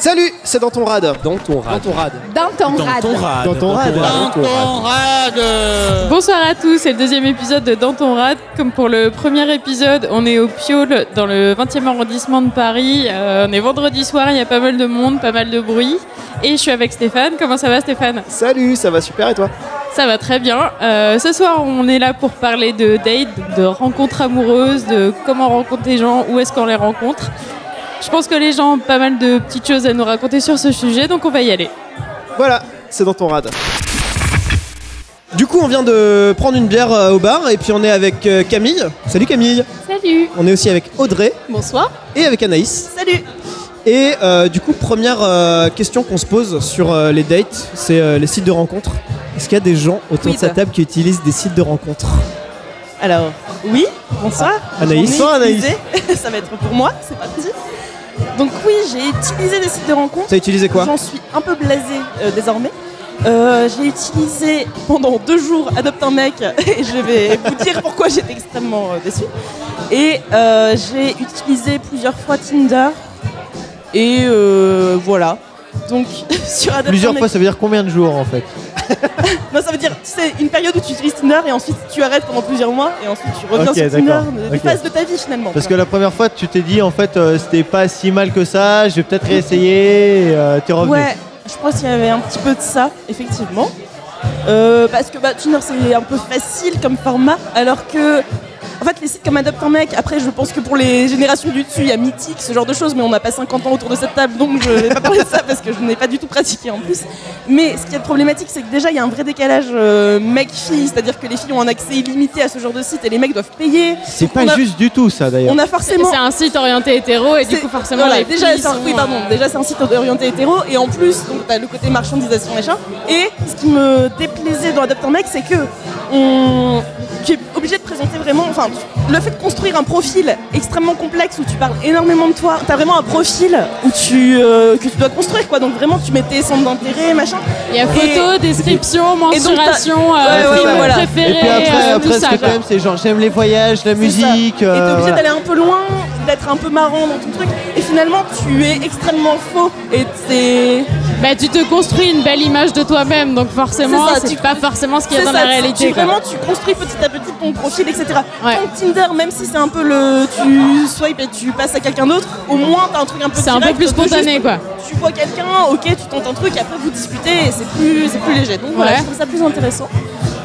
Salut, c'est dans ton rad. Dans ton rad. Dans ton rad. Dans ton rad. rad. Dans ton rad. Dans ton rad. Bonsoir à tous, c'est le deuxième épisode de Dans ton rad. Comme pour le premier épisode, on est au Piole dans le 20e arrondissement de Paris. Euh, on est vendredi soir, il y a pas mal de monde, pas mal de bruit. Et je suis avec Stéphane. Comment ça va Stéphane? Salut, ça va super et toi? Ça va très bien. Euh, ce soir, on est là pour parler de date, de rencontres amoureuses, de comment on rencontre les gens, où est-ce qu'on les rencontre. Je pense que les gens ont pas mal de petites choses à nous raconter sur ce sujet, donc on va y aller. Voilà, c'est dans ton rad. Du coup, on vient de prendre une bière euh, au bar et puis on est avec euh, Camille. Salut Camille. Salut On est aussi avec Audrey Bonsoir. et avec Anaïs. Salut. Et euh, du coup, première euh, question qu'on se pose sur euh, les dates, c'est euh, les sites de rencontres. Est-ce qu'il y a des gens autour Oui, de sa bah. table qui utilisent des sites de rencontres? Alors, oui, bonsoir. Anaïs. Bonsoir, Anaïs. Ça va être pour moi, c'est parti. Donc oui, j'ai utilisé des sites de rencontres. T'as utilisé quoi J'en suis un peu blasée euh, désormais. Euh, j'ai utilisé pendant deux jours Adopte un mec et je vais vous dire pourquoi j'étais extrêmement euh, déçue. Et euh, j'ai utilisé plusieurs fois Tinder et voilà. Donc sur Adopte Plusieurs un mec, fois, ça veut dire combien de jours en fait? Non, ça veut dire, sais, une période où tu utilises Tinder et ensuite tu arrêtes pendant plusieurs mois et ensuite tu reviens sur Tinder. Des ok. phases de ta vie finalement. Parce que la première fois, tu t'es dit en fait, euh, c'était pas si mal que ça, je vais peut-être réessayer, et, euh, t'es revenu. Ouais, je pense qu'il y avait un petit peu de ça, effectivement. Euh, parce que bah, Tinder c'est un peu facile comme format, alors que en fait les sites comme Adopte un mec, après je pense que pour les générations du dessus il y a Mythique, ce genre de choses, mais on n'a pas 50 ans autour de cette table donc je vais pas parler de ça parce que je n'ai pas du tout pratiqué en plus. Mais ce qui est problématique c'est que déjà il y a un vrai décalage euh, mec-fille, c'est-à-dire que les filles ont un accès illimité à ce genre de site et les mecs doivent payer. C'est pas a- juste du tout ça d'ailleurs. On a forcément C'est un site orienté hétéro et du C'est- coup forcément voilà, les déjà filles c'est un, sont, oui, pardon, déjà c'est un site orienté hétéro et en plus donc t'as le côté marchandisation machin et ce qui me déplaisait dans Adopte un mec c'est que on tu es obligé de présenter vraiment enfin le fait de construire un profil extrêmement complexe où tu parles énormément de toi t'as vraiment un profil où tu euh, que tu dois construire quoi donc vraiment tu mets tes centres d'intérêt machin Il y a photo, description, et mensuration, euh, ouais, ouais, film ouais, voilà. préféré, Et puis après, euh, après ce ça. que t'aimes, c'est genre j'aime les voyages, la musique. Et t'es euh, obligé voilà. d'aller un peu loin, d'être un peu marrant dans ton truc. Et finalement, tu es extrêmement faux. Et c'est. Bah, tu te construis une belle image de toi-même, donc forcément, C'est pas forcément ce qu'il y a dans ça, la réalité. Tu, vraiment, tu construis petit à petit ton profil, etc. Ouais. Ton Tinder, même si c'est un peu le. Tu swipes et tu passes à quelqu'un d'autre, au moins t'as un truc un peu C'est un peu plus spontané, juste- quoi. Tu vois quelqu'un, ok, tu tentes un truc, après vous discutez et c'est plus, plus léger. Donc voilà, je trouve ça plus intéressant.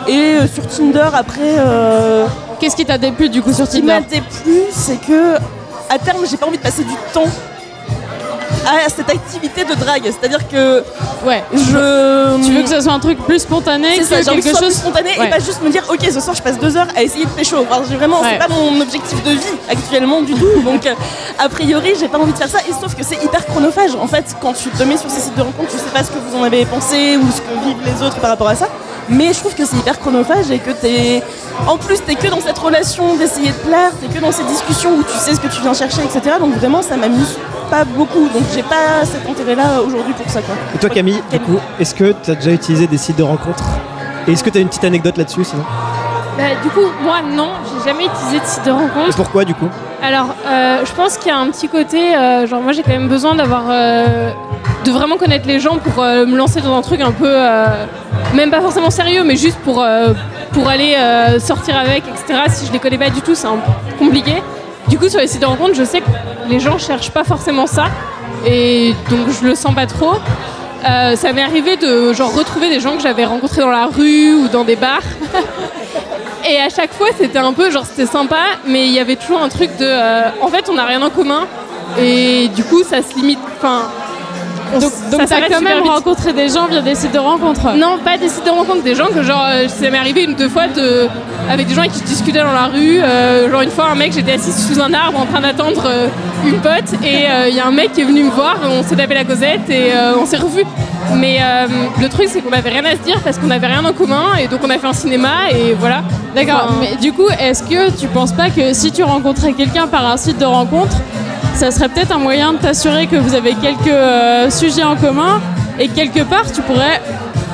Et euh, sur Tinder, après. euh, Qu'est-ce qui t'a déplu du coup sur Ce qui m'a Tinder? déplu, c'est que à terme, j'ai pas envie de passer du temps à cette activité de drague. C'est-à-dire que Ouais. je. Tu veux que ça soit un truc plus spontané que ça, que quelque ce chose plus spontané Ouais. et pas juste me dire ok ce soir je passe deux heures à essayer de pécho. J'ai vraiment Ouais. c'est pas mon objectif de vie actuellement du tout. Donc euh, a priori j'ai pas envie de faire ça et sauf que c'est hyper chronophage. En fait quand tu te mets sur ces sites de rencontres tu sais pas ce que vous en avez pensé ou ce que vivent les autres par rapport à ça. Mais je trouve que c'est hyper chronophage et que t'es. En plus, t'es que dans cette relation d'essayer de plaire, t'es que dans ces discussions où tu sais ce que tu viens chercher, etc. Donc vraiment, ça m'amuse pas beaucoup. Donc j'ai pas cet intérêt-là aujourd'hui pour ça, quoi. Et toi Camille, du coup, est-ce que t'as déjà utilisé des sites de rencontres? Et est-ce que t'as une petite anecdote là-dessus sinon? Bah, du coup, moi non, j'ai jamais utilisé de site de Et rencontre. pourquoi du coup? Alors, euh, je pense qu'il y a un petit côté, euh, genre moi j'ai quand même besoin d'avoir, euh, de vraiment connaître les gens pour me lancer dans un truc un peu, même pas forcément sérieux, mais juste pour pour aller sortir avec, etc. Si je les connais pas du tout, c'est un peu compliqué. Du coup, sur les sites de rencontre, je sais que les gens cherchent pas forcément ça, et donc je le sens pas trop. Ça m'est arrivé de genre retrouver des gens que j'avais rencontrés dans la rue ou dans des bars. Et à chaque fois, c'était un peu genre c'était sympa, mais il y avait toujours un truc de. euh, en fait, on n'a rien en commun, et du coup, ça se limite. Enfin. On Donc, ça t'as quand même vite. rencontré des gens via des sites de rencontres Non, pas des sites de rencontre, des gens que genre, euh, ça m'est arrivé une ou deux fois de, avec des gens avec qui je discutais dans la rue. euh, genre une fois, un mec, j'étais assise sous un arbre en train d'attendre euh, une pote et euh, il y a un mec qui est venu me voir, on s'est tapé la causette et on s'est revus. Mais le truc, c'est qu'on avait rien à se dire parce qu'on avait rien en commun et donc on a fait un cinéma et voilà. D'accord, Enfin, mais du coup, est-ce que tu penses pas que si tu rencontrais quelqu'un par un site de rencontre, ça serait peut-être un moyen de t'assurer que vous avez quelques euh, sujets en commun et que quelque part tu pourrais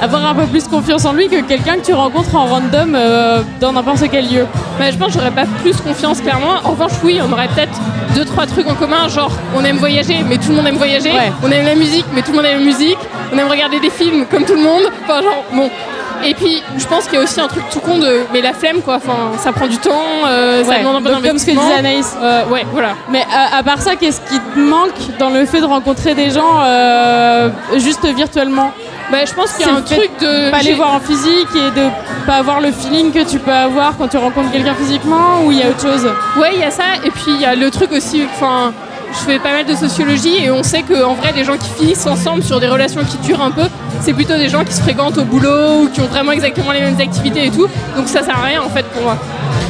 avoir un peu plus confiance en lui que quelqu'un que tu rencontres en random euh, dans n'importe quel lieu Bah, je pense que j'aurais pas plus confiance clairement. En revanche, oui, on aurait peut-être deux trois trucs en commun, genre on aime voyager, mais tout le monde aime voyager. Ouais. On aime la musique, mais tout le monde aime la musique. On aime regarder des films comme tout le monde. Enfin genre bon. Et puis je pense qu'il y a aussi un truc tout con de mais la flemme quoi. Enfin ça prend du temps, euh, ça Ouais, demande un peu donc comme ce que disait Anaïs. Euh, ouais voilà. Mais à, à part ça, qu'est-ce qui te manque dans le fait de rencontrer des gens euh, juste virtuellement? Bah, je pense qu'il y a un truc de Pas les voir en physique et de pas avoir le feeling que tu peux avoir quand tu rencontres quelqu'un physiquement ou il y a autre chose? Ouais, il y a ça. Et puis il y a le truc aussi. Enfin, je fais pas mal de sociologie et on sait qu'en vrai, les gens qui finissent ensemble sur des relations qui durent un peu, c'est plutôt des gens qui se fréquentent au boulot ou qui ont vraiment exactement les mêmes activités et tout. Donc ça sert à rien en fait pour moi.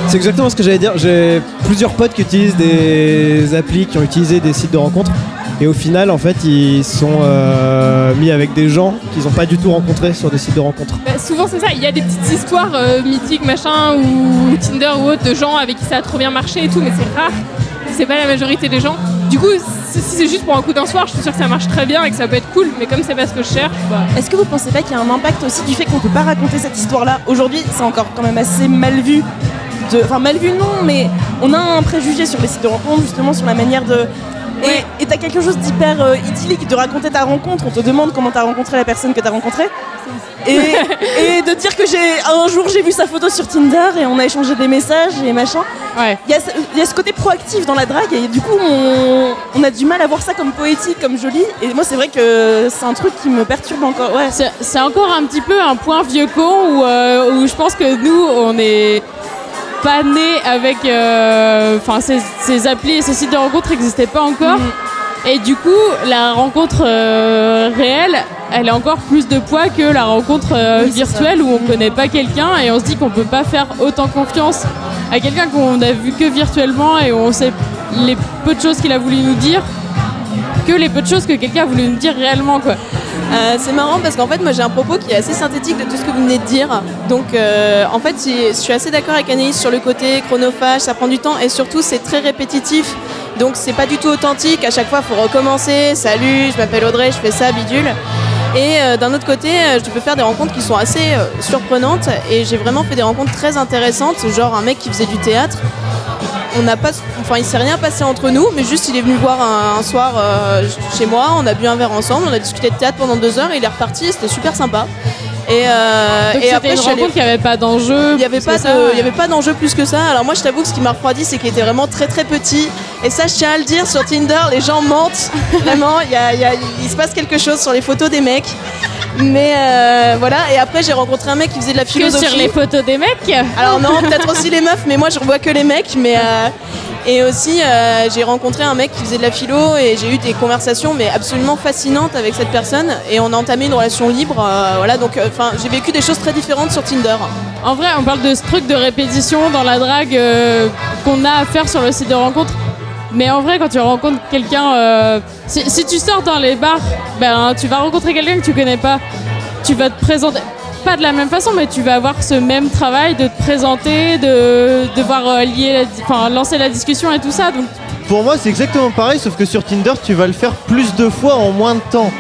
C'est exactement ce que j'allais dire. J'ai plusieurs potes qui utilisent des applis, qui ont utilisé des sites de rencontres. Et au final, en fait, ils sont euh, mis avec des gens qu'ils n'ont pas du tout rencontrés sur des sites de rencontres. Bah, souvent c'est ça. Il y a des petites histoires euh, mythiques, machin, ou Tinder ou autre, de gens avec qui ça a trop bien marché et tout, mais c'est rare. C'est pas la majorité des gens. Du coup, si c'est juste pour un coup d'un soir, je suis sûre que ça marche très bien et que ça peut être cool. Mais comme c'est pas ce que je cherche, bah. Est-ce que vous pensez pas qu'il y a un impact aussi du fait qu'on peut pas raconter cette histoire-là Aujourd'hui, c'est encore quand même assez mal vu. De... Enfin, mal vu, non, mais on a un préjugé sur les sites de rencontres, justement, sur la manière de. Et et t'as quelque chose d'hyper euh, idyllique de raconter ta rencontre. On te demande comment t'as rencontré la personne que t'as rencontrée. Et, et de dire que j'ai un jour j'ai vu sa photo sur Tinder et on a échangé des messages et machin. Ouais. Il y, a ce- il y a ce côté proactif dans la drague et du coup on, on a du mal à voir ça comme poétique, comme joli. Et moi c'est vrai que c'est un truc qui me perturbe encore. Ouais. C'est encore un petit peu un point vieux con où, euh, où je pense que nous, on est pas nés avec. euh, Enfin, ces, ces applis et ces sites de rencontres n'existaient pas encore. Et du coup, la rencontre euh, réelle, elle a encore plus de poids que la rencontre euh, Oui, virtuelle où on connaît pas quelqu'un et on se dit qu'on peut pas faire autant confiance à quelqu'un qu'on a vu que virtuellement et où on sait les peu de choses qu'il a voulu nous dire que les peu de choses que quelqu'un a voulu nous dire réellement quoi. Euh, c'est marrant parce qu'en fait moi j'ai un propos qui est assez synthétique de tout ce que vous venez de dire. Donc euh, en fait je suis assez d'accord avec Anaïs sur le côté chronophage, ça prend du temps et surtout c'est très répétitif. Donc c'est pas du tout authentique, à chaque fois il faut recommencer, salut, je m'appelle Audrey, je fais ça, bidule. Et euh, d'un autre côté, euh, je peux faire des rencontres qui sont assez euh, surprenantes. Et j'ai vraiment fait des rencontres très intéressantes, genre un mec qui faisait du théâtre. On n'a pas, enfin il s'est rien passé entre nous, mais juste il est venu voir un, un soir chez moi, on a bu un verre ensemble, on a discuté de théâtre pendant deux heures et il est reparti, c'était super sympa. Et, euh, Donc et c'était après une je rencontre qui avait pas d'enjeu. il n'y avait, pas que de- il y avait pas d'enjeu plus que ça. Alors moi je t'avoue que ce qui m'a refroidi c'est qu'il était vraiment très très petit. Et ça je tiens à le dire sur Tinder, les gens mentent. Vraiment, il y a- il y a- il se passe quelque chose sur les photos des mecs. Mais euh, voilà, et après j'ai rencontré un mec qui faisait de la que philosophie. sur les photos des mecs. Alors non, peut-être aussi les meufs, mais moi je revois que les mecs. Mais euh, et aussi euh, j'ai rencontré un mec qui faisait de la philo et j'ai eu des conversations mais absolument fascinantes avec cette personne et on a entamé une relation libre. euh, voilà, donc enfin j'ai vécu des choses très différentes sur Tinder. En vrai, on parle de ce truc de répétition dans la drague euh, qu'on a à faire sur le site de rencontre. Mais en vrai, quand tu rencontres quelqu'un, euh, si, si tu sors dans les bars, ben tu vas rencontrer quelqu'un que tu connais pas. Tu vas te présenter, pas de la même façon, mais tu vas avoir ce même travail de te présenter, de devoir euh, lier, enfin lancer la discussion et tout ça. Donc Pour moi, c'est exactement pareil, sauf que sur Tinder, tu vas le faire plus de fois en moins de temps.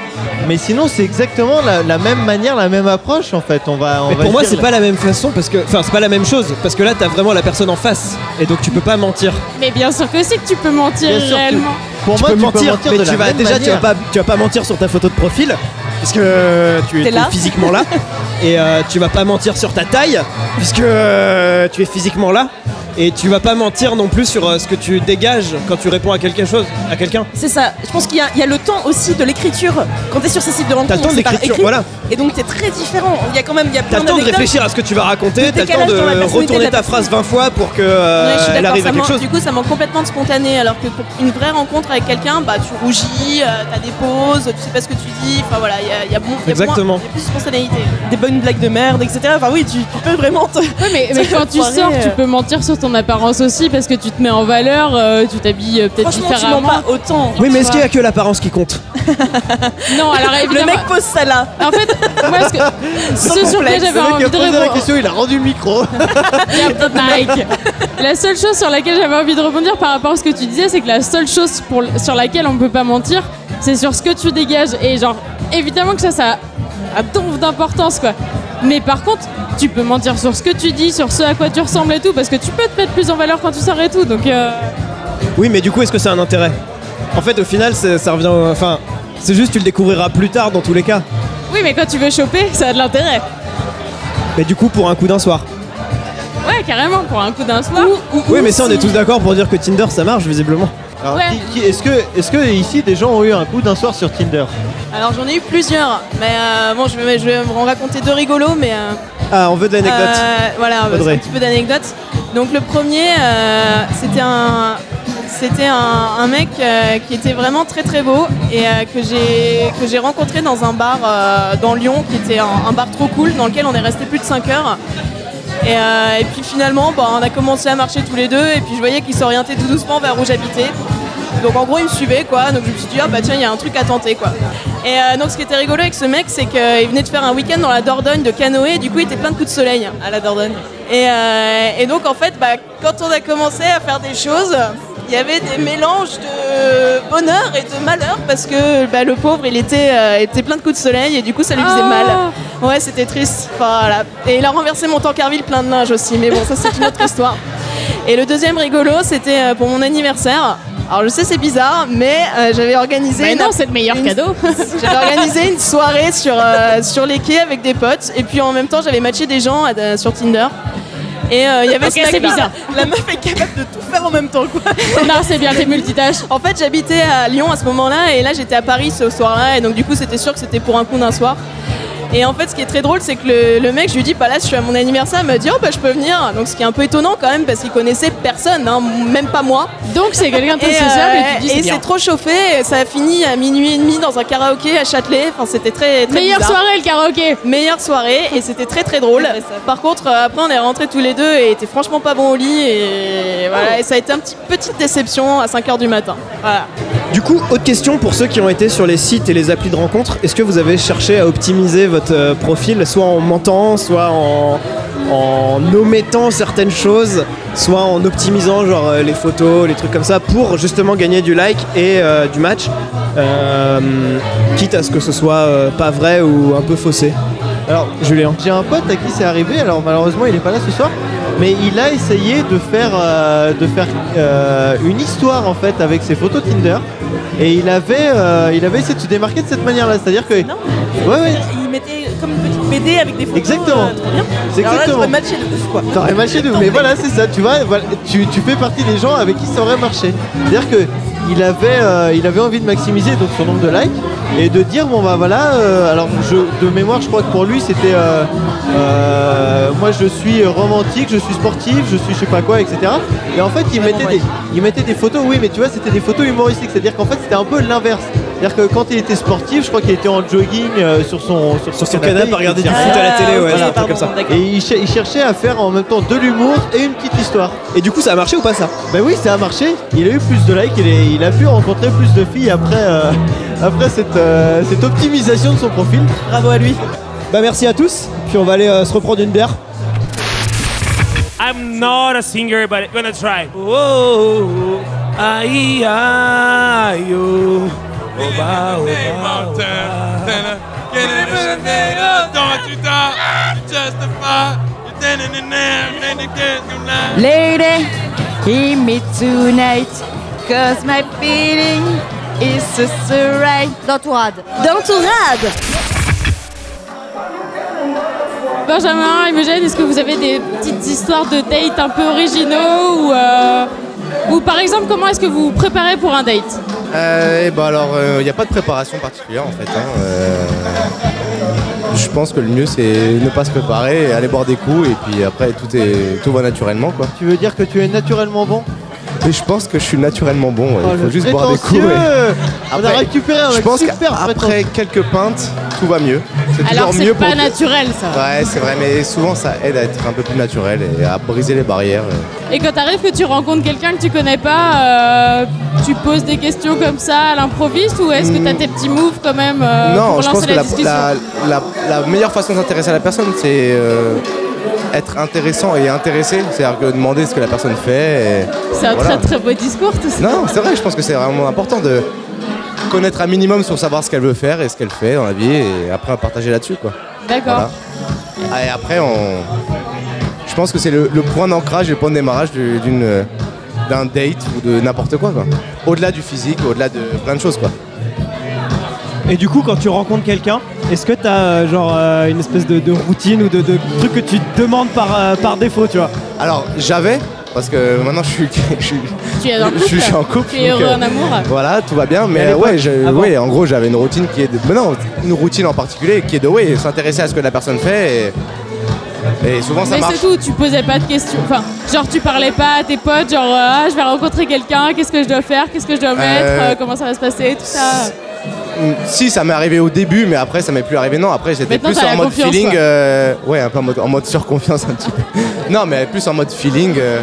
Mais sinon, c'est exactement la, la même manière, la même approche en fait. On va, on Mais va pour moi, c'est la- pas la même façon parce que, enfin, c'est pas la même chose parce que là, t'as vraiment la personne en face et donc tu peux pas mentir. Mais bien sûr que si que tu peux mentir Bien sûr réellement. Pour tu moi, peux tu mentir, peux mentir mais de tu la vas même déjà, tu vas pas, tu vas pas mentir sur ta photo de profil puisque tu es, là. physiquement là et euh, tu vas pas mentir sur ta taille puisque euh, tu es physiquement là et tu vas pas mentir non plus sur euh, ce que tu dégages quand tu réponds à quelque chose, à quelqu'un. C'est ça. Je pense qu'il y, a- il y a le temps aussi de l'écriture. Quand t'es sur ces sites de rencontres, T'as le temps c'est par d'écriture, écrit. voilà. Et donc t'es très différent. Il y a quand même, il y a T'as le temps de réfléchir à ce que tu vas raconter, t'as le temps de retourner ta phrase 20 fois pour que euh, Ouais, je suis elle d'accord, arrive à quelque chose. Du coup, ça manque complètement de spontané. Alors que pour une vraie rencontre avec quelqu'un, bah tu rougis, euh, t'as des pauses, tu sais pas ce que tu dis. Enfin voilà, il y a, il y a bon- il y a moins- Exactement. il y a plus de spontanéité. des bonnes blagues de merde, etc. Enfin oui, tu, tu peux vraiment te... Ouais, mais, mais quand tu sors, tu euh. peux mentir sur ton apparence aussi parce que tu te mets en valeur, euh, tu t'habilles euh, peut-être Franchement, tu différemment. pas autant. Oui, mais est-ce qu'il y a que l'apparence qui compte? Non, alors Le évidemment. mec pose ça là. En fait, moi, ce, que, ce sur complexe. lequel j'avais envie de répondre, question, il a rendu le micro. Mike. La seule chose sur laquelle j'avais envie de rebondir par rapport à ce que tu disais, c'est que la seule chose pour, sur laquelle on peut pas mentir, c'est sur ce que tu dégages. Et genre, évidemment que ça, ça a donf d'importance, quoi. Mais par contre, tu peux mentir sur ce que tu dis, sur ce à quoi tu ressembles et tout, parce que tu peux te mettre plus en valeur quand tu sors et tout. Donc, euh, Oui, mais du coup, est-ce que c'est un intérêt? En fait, au final, c'est- ça revient. Enfin, c'est juste, tu le découvriras plus tard dans tous les cas. Oui, mais quand tu veux choper, ça a de l'intérêt. Mais du coup, pour un coup d'un soir. Ouais, carrément, pour un coup d'un soir. Oui, mais ça, on est tous d'accord pour dire que Tinder, ça marche, visiblement. Alors, Ouais. est-ce que, est-ce que ici des gens ont eu un coup d'un soir sur Tinder Alors j'en ai eu plusieurs, mais euh, bon, je vais, je vais en raconter deux rigolos, mais euh, Ah, on veut de l'anecdote. euh, voilà, Audrey. un petit peu d'anecdote. Donc le premier, euh, c'était un, c'était un, un mec qui était vraiment très très beau et que j'ai que j'ai rencontré dans un bar dans Lyon, qui était un, un bar trop cool, dans lequel on est resté plus de 5 heures. Et, et puis finalement, bah, on a commencé à marcher tous les deux, et puis je voyais qu'il s'orientait tout doucement vers où j'habitais. Donc en gros, il me suivait, quoi. Donc je me suis dit, ah bah tiens, il y a un truc à tenter, quoi. Et euh, donc ce qui était rigolo avec ce mec, c'est qu'il venait de faire un week-end dans la Dordogne de canoë, et du coup, il était plein de coups de soleil à la Dordogne. Et, euh, et donc en fait, bah, quand on a commencé à faire des choses, il y avait des mélanges de bonheur et de malheur parce que bah, le pauvre, il était, euh, était plein de coups de soleil et du coup, ça lui faisait Ah. mal. Ouais, c'était triste. Enfin, voilà. Et il a renversé mon tankerville plein de linge aussi, mais bon, ça c'est une autre histoire. Et le deuxième rigolo, c'était pour mon anniversaire. Alors je sais c'est bizarre, mais euh, j'avais organisé Mais non, c'est le meilleur une- cadeau. j'avais organisé une soirée sur, euh, sur les quais avec des potes et puis en même temps j'avais matché des gens à- sur Tinder. Et euh, il y avait Ok, ce mec-là. c'est bizarre. La meuf est capable de tout faire en même temps, quoi. non, c'est bien, t'es multitâche. En fait, j'habitais à Lyon à ce moment-là et là j'étais à Paris ce soir-là et donc du coup c'était sûr que c'était pour un coup d'un soir. Et en fait, ce qui est très drôle, c'est que le, le mec, je lui dis, bah là, je suis à mon anniversaire, il me dit, oh bah je peux venir. Donc ce qui est un peu étonnant quand même, parce qu'il connaissait personne, hein, même pas moi. Donc c'est quelqu'un de très sociable et euh, tu dis et c'est trop chauffé, ça a fini à minuit et demi dans un karaoké à Châtelet. Enfin, c'était très, très Meilleure bizarre. soirée le karaoké. Meilleure soirée et c'était très très drôle. Par contre, euh, après on est rentrés tous les deux et était franchement pas bon au lit et voilà. Et ça a été un petit petite déception à 5h du matin. Voilà. Du coup, autre question pour ceux qui ont été sur les sites et les applis de rencontres. Est-ce que vous avez cherché à optimiser votre euh, profil, soit en mentant, soit en, en omettant certaines choses, soit en optimisant genre euh, les photos, les trucs comme ça, pour justement gagner du like et euh, du match, euh, quitte à ce que ce soit euh, pas vrai ou un peu faussé. Alors, Julien. J'ai un pote à qui c'est arrivé, alors malheureusement il est pas là ce soir, mais il a essayé de faire, euh, de faire euh, une histoire en fait avec ses photos Tinder. Et il avait, euh, il avait essayé de se démarquer de cette manière-là, c'est-à-dire que. Non. Ouais, ouais, Il mettait comme une petite BD avec des photos. Exactement. euh, trop bien. c'est Alors là, exactement. j'aurais matché de ouf, quoi. T'aurais marché de mais voilà c'est ça tu vois voilà, tu, tu fais partie des gens avec qui ça aurait marché c'est à dire que il avait euh, il avait envie de maximiser donc son nombre de likes et de dire bon bah voilà euh, alors je, de mémoire je crois que pour lui c'était euh, euh, moi je suis romantique je suis sportif je suis je sais pas quoi etc et en fait il mettait des il mettait des photos oui mais tu vois c'était des photos humoristiques c'est à dire qu'en fait c'était un peu l'inverse c'est à dire que quand il était sportif je crois qu'il était en jogging euh, sur son sur, Sur son canapé à regarder du foot à la télé, ouais, Ah, un truc comme ça. et il, cher- il cherchait à faire en même temps de l'humour et une petite histoire. Et du coup, ça a marché ou pas ça? Ben oui, ça a marché. Il a eu plus de likes, il, est- il a pu rencontrer plus de filles après, euh, après cette, euh, cette optimisation de son profil. Bravo à lui. Bah merci à tous, puis on va aller euh, se reprendre une bière. I'm not a singer, but I'm gonna try. Whoa, ay, yo. Oba, oba, oba. Lady, hear me tonight, cause my feeling is just right. D'entourade. D'entourade Benjamin, Imogène, est-ce que vous avez des petites histoires de date un peu originaux ou, euh, ou par exemple, comment est-ce que vous vous préparez pour un date Euh, eh ben alors, il n'y a pas de préparation particulière en fait. hein. Euh, je pense que le mieux c'est ne pas se préparer, et aller boire des coups et puis après tout, est, tout va naturellement quoi. Tu veux dire que tu es naturellement bon? Et je pense que je suis naturellement bon, ouais. Oh, il faut le juste boire des coups. On a Après, récupéré un Je pense qu'après quelques pintes, tout va mieux. C'est Alors toujours c'est mieux pas pour... naturel ça. Ouais, c'est vrai, mais souvent ça aide à être un peu plus naturel et à briser les barrières. Et quand t'arrives que tu rencontres quelqu'un que tu connais pas, euh, tu poses des questions comme ça à l'improviste ou est-ce que t'as tes petits moves quand même euh, non, pour je lancer pense que la, la, discussion? la- la- la meilleure façon de s'intéresser à la personne, c'est euh, être intéressant et intéressé. C'est-à-dire que demander ce que la personne fait. C'est un voilà. très très beau discours tout ça. Non, c'est vrai, je pense que c'est vraiment important de connaître un minimum sur savoir ce qu'elle veut faire et ce qu'elle fait dans la vie et après partager là-dessus. quoi. D'accord. Voilà. Ah, Et après, on... je pense que c'est le, le point d'ancrage et le point de démarrage du- d'une d'un date ou de n'importe quoi, quoi. Au-delà du physique, au-delà de plein de choses, quoi. Et du coup, quand tu rencontres quelqu'un, est-ce que t'as euh, genre euh, une espèce de, de routine ou de, de truc que tu te demandes par, euh, par défaut, tu vois Alors, j'avais, parce que maintenant je suis, je suis, Tu es en couple je suis- en couple. Tu es donc, heureux euh, en amour Voilà, tout va bien, Mais mais ouais, je- ouais, en gros, j'avais une routine qui est de. Mais non, une routine en particulier qui est de ouais, s'intéresser à ce que la personne fait et, et souvent ça Mais marche. c'est tout, tu posais pas de questions. Enfin, genre tu parlais pas à tes potes, genre ah, je vais rencontrer quelqu'un, qu'est-ce que je dois faire, qu'est-ce que je dois mettre, euh, comment ça va se passer, tout ça. Si, ça m'est arrivé au début, mais après ça m'est plus arrivé. Non, après j'étais plus en mode feeling. euh, ouais, un peu en mode, en mode surconfiance un petit peu. Non, mais plus en mode feeling. euh,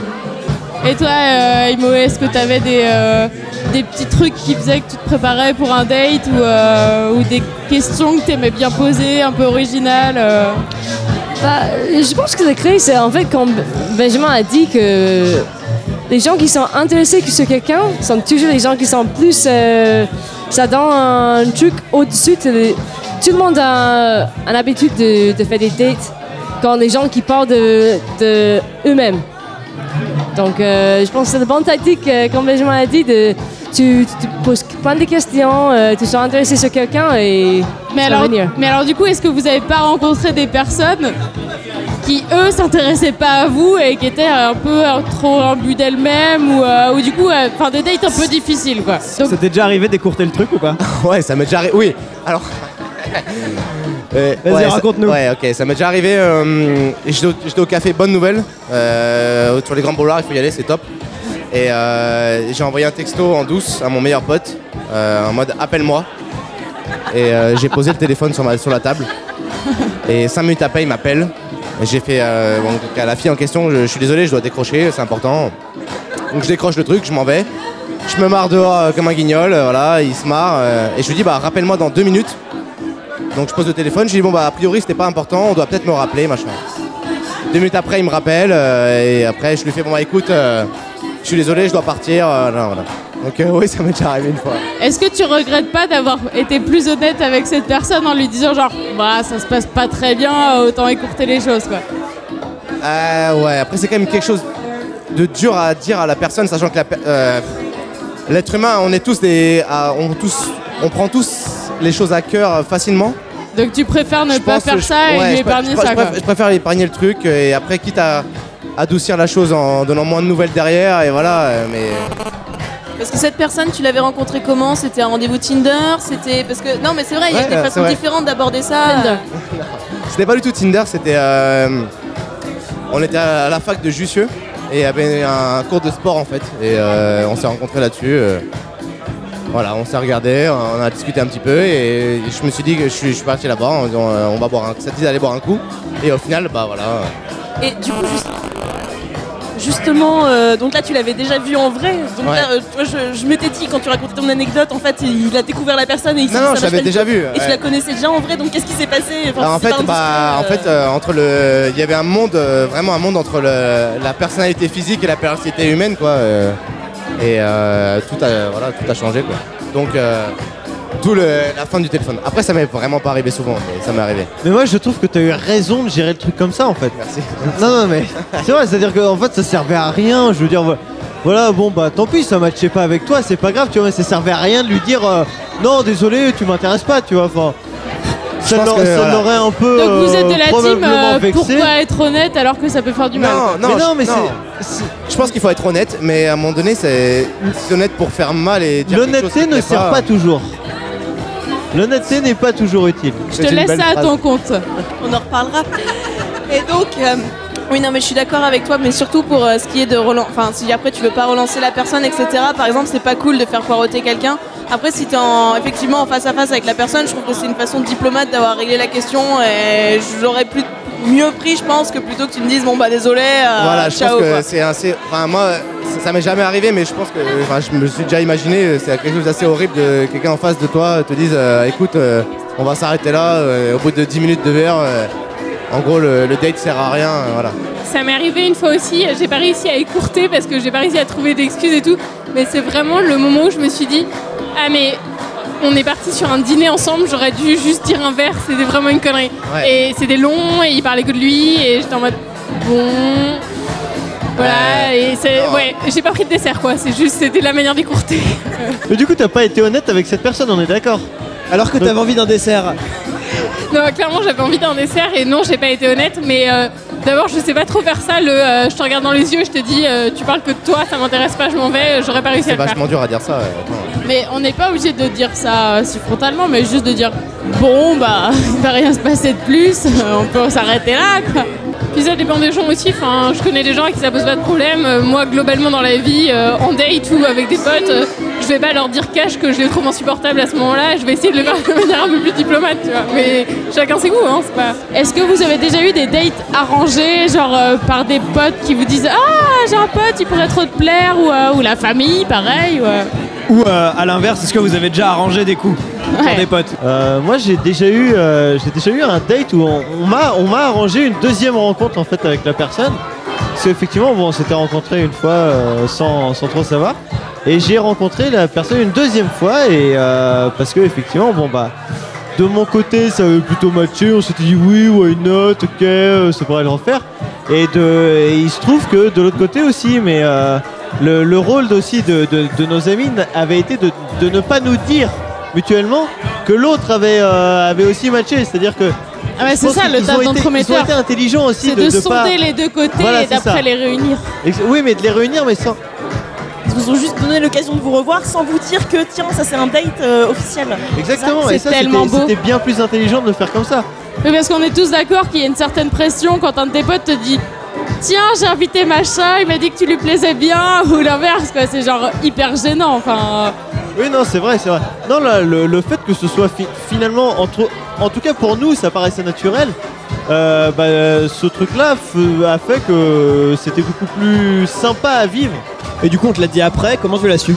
Et toi, euh, Imo, est-ce que t'avais des, euh, des petits trucs qui faisaient que tu te préparais pour un date ou, euh, ou des questions que t'aimais bien poser, un peu originales euh? Bah, je pense que la clé, c'est en fait quand Benjamin a dit que les gens qui sont intéressés sur quelqu'un sont toujours les gens qui sont plus. Ça donne un truc au-dessus. de Tout le monde a une habitude de, de faire des dates quand les gens qui parlent de, de eux-mêmes. Donc, euh, je pense que c'est une bonne tactique, euh, comme Benjamin a dit, de, tu, tu te poses plein de questions, euh, tu sois intéressé sur quelqu'un et mais ça va alors, venir. mais alors, du coup, est-ce que vous avez pas rencontré des personnes qui, eux, s'intéressaient pas à vous et qui étaient un peu euh, trop imbues d'elles-mêmes ou, euh, ou du coup, euh, enfin, des dates un peu difficiles, quoi. Donc, Ça t'est déjà arrivé d'écourter le truc ou pas? Ouais, ça m'est déjà arrivé. Oui, alors. Euh, Vas-y, ouais, raconte-nous. Ouais, ok, ça m'est déjà arrivé. euh, J'étais au, j'étais au café Bonne Nouvelle. euh, sur les grands boulevards, il faut y aller, c'est top. Et euh, j'ai envoyé un texto en douce à mon meilleur pote, euh, en mode appelle-moi. Et euh, j'ai posé le téléphone sur, ma- sur la table. Et cinq minutes après, il m'appelle. J'ai fait euh, à la fille en question, je, suis désolé, je dois décrocher, c'est important. Donc je décroche le truc, je m'en vais. Je me marre dehors euh, comme un guignol, euh, voilà, il se marre. et je lui dis, bah rappelle-moi dans deux minutes. Donc je pose le téléphone, je lui dis, bon bah a priori c'était pas important, on doit peut-être me rappeler, machin. Deux minutes après, il me rappelle, et après je lui fais, bon bah écoute, suis désolé, je dois partir. euh, voilà, voilà. Donc euh, oui, ça m'est déjà arrivé une fois. est-ce que tu regrettes pas d'avoir été plus honnête avec cette personne en lui disant, genre, bah, ça se passe pas très bien, autant écourter les choses, quoi? Euh, ouais, après c'est quand même quelque chose de dur à dire à la personne, sachant que la euh, l'être humain, on est tous des, on tous, on prend tous les choses à cœur euh, facilement. Donc tu préfères ne Je pas faire je- ça et ouais, je épargner je ça, quoi. je préfère, je préfère épargner le truc euh, et après quitte à adoucir la chose en donnant moins de nouvelles derrière et voilà. euh, Mais Parce que cette personne, tu l'avais rencontrée comment? C'était un rendez-vous Tinder? C'était parce que non, mais c'est vrai, il y a des euh, façons différentes d'aborder ça. C'était pas du tout Tinder, c'était euh, on était à la fac de Jussieu et il y avait un cours de sport en fait et euh, on s'est rencontrés là-dessus. euh, voilà, on s'est regardé, on a discuté un petit peu et je me suis dit que je suis, je suis parti là-bas en disant euh, on va boire un, ça te dit d'aller boire un coup? Et au final bah voilà. Et du coup, juste- justement, euh, donc là, tu l'avais déjà vu en vrai. Donc Ouais. là, euh, toi, je, je m'étais dit, quand tu racontais ton anecdote, en fait, il a découvert la personne et il s'est Non, dit, non, ça je l'avais déjà vu, Et tu la connaissais déjà en vrai, donc qu'est-ce qui s'est passé? Enfin, Alors, en fait, pas bah, en fait, euh, entre le, il y avait un monde, euh, vraiment un monde entre le- la personnalité physique et la personnalité humaine, quoi. et tout a, voilà, tout a changé, quoi. Donc, euh, tout le, la fin du téléphone. Après, ça m'est vraiment pas arrivé souvent, mais ça m'est arrivé. Mais moi je trouve que tu as eu raison de gérer le truc comme ça en fait. Merci. Non non mais c'est vrai, c'est-à-dire qu'en fait ça servait à rien, je veux dire vo- voilà bon bah tant pis ça matchait pas avec toi, c'est pas grave, tu vois, mais ça servait à rien de lui dire euh, non désolé tu m'intéresses pas, tu vois, enfin ça pense l'aurait que, ça voilà. l'aurait un peu Donc vous êtes euh, de la team probablement euh, vexé. pourquoi être honnête alors que ça peut faire du mal. Non, non, mais non je- mais non. c'est- Je pense qu'il faut être honnête, mais à un moment donné, c'est honnête pour faire mal et l'honnêteté ne sert pas toujours. L'honnêteté n'est pas toujours utile. Je te laisse ça à ton compte. On en reparlera. Et donc, euh, oui, non, mais je suis d'accord avec toi, mais surtout pour euh, ce qui est de relancer. Enfin, si après tu veux pas relancer la personne, etc. Par exemple, c'est pas cool de faire poireauter quelqu'un. Après, si t'es en, effectivement en face à face avec la personne, je trouve que c'est une façon diplomate d'avoir réglé la question et j'aurais plus mieux pris, je pense, que plutôt que tu me dises bon bah désolé, euh, Voilà, je ciao. pense que c'est assez. Enfin, moi, ça, ça m'est jamais arrivé, mais je pense que. Enfin, je me suis déjà imaginé, c'est quelque chose d'assez horrible de quelqu'un en face de toi te dise euh, écoute, euh, on va s'arrêter là, euh, au bout de 10 minutes de verre, euh, en gros, le, le date sert à rien, euh, voilà. Ça m'est arrivé une fois aussi, j'ai pas réussi à écourter parce que j'ai pas réussi à trouver d'excuses et tout, mais c'est vraiment le moment où je me suis dit Ah, mais on est parti sur un dîner ensemble, j'aurais dû juste dire un verre, c'était vraiment une connerie. Ouais. Et c'était long et il parlait que de lui et j'étais en mode Bon. Voilà, et c'est. Ouais, j'ai pas pris de dessert quoi, c'est juste, c'était la manière d'écourter. Mais du coup, t'as pas été honnête avec cette personne, on est d'accord Alors que t'avais envie d'un dessert. Non, clairement, j'avais envie d'un dessert et non, j'ai pas été honnête, mais euh, d'abord, je sais pas trop faire ça. Le, euh, je te regarde dans les yeux, je te dis, euh, tu parles que de toi, ça m'intéresse pas, je m'en vais, j'aurais pas réussi à C'est le faire. vachement dur à dire ça. ouais. Mais on n'est pas obligé de dire ça euh, si frontalement, mais juste de dire bon, bah, il va rien se passer de plus, on peut s'arrêter là, quoi. Puis ça dépend des gens aussi. Enfin, je connais des gens à qui ça pose pas de problème. Moi, globalement, dans la vie, en date ou avec des potes, je vais pas leur dire cash que je les trouve insupportables à ce moment-là. Je vais essayer de le faire de manière un peu plus diplomate, tu vois. Mais chacun ses goûts, hein. C'est pas. Est-ce que vous avez déjà eu des dates arrangées, genre euh, par des potes qui vous disent Ah, j'ai un pote, il pourrait trop te plaire, ou, euh, ou la famille, pareil, ou, euh, Ou euh, à l'inverse, est-ce que vous avez déjà arrangé des coups pour Ouais. des potes? Euh, moi j'ai déjà eu euh, j'ai déjà eu un date où on, on m'a on m'a arrangé une deuxième rencontre en fait avec la personne parce qu'effectivement on s'était rencontré une fois euh, sans, sans trop savoir et j'ai rencontré la personne une deuxième fois et euh, parce que effectivement bon bah de mon côté ça avait plutôt matché on s'était dit oui why not ok euh, ça pourrait le refaire et il se trouve que de l'autre côté aussi mais le, le rôle aussi de, nos amis avait été de, ne pas nous dire mutuellement que l'autre avait, avait aussi matché. C'est-à-dire que. Ah ouais, c'est ça, le taf été- Ils ont d'entremetteur. été intelligents aussi c'est de, de, de sonder pas. les deux côtés Voilà, et d'après ça. les réunir. Oui, mais de les réunir, mais sans. Ils vous ont juste donné l'occasion de vous revoir sans vous dire que tiens, ça c'est un date euh, officiel. Exactement, c'est et ça tellement c'était bien plus intelligent de le faire comme ça. Mais parce qu'on est tous d'accord qu'il y a une certaine pression quand un de tes potes te dit Tiens, j'ai invité machin, il m'a dit que tu lui plaisais bien, ou l'inverse, quoi. C'est genre hyper gênant, enfin. Oui, non, c'est vrai, c'est vrai. Non, là, le, le fait que ce soit fi- finalement, entre, en tout cas pour nous, ça paraissait naturel. euh, bah, ce truc-là a fait que c'était beaucoup plus sympa à vivre. Et du coup, on te l'a dit après, comment tu l'as su?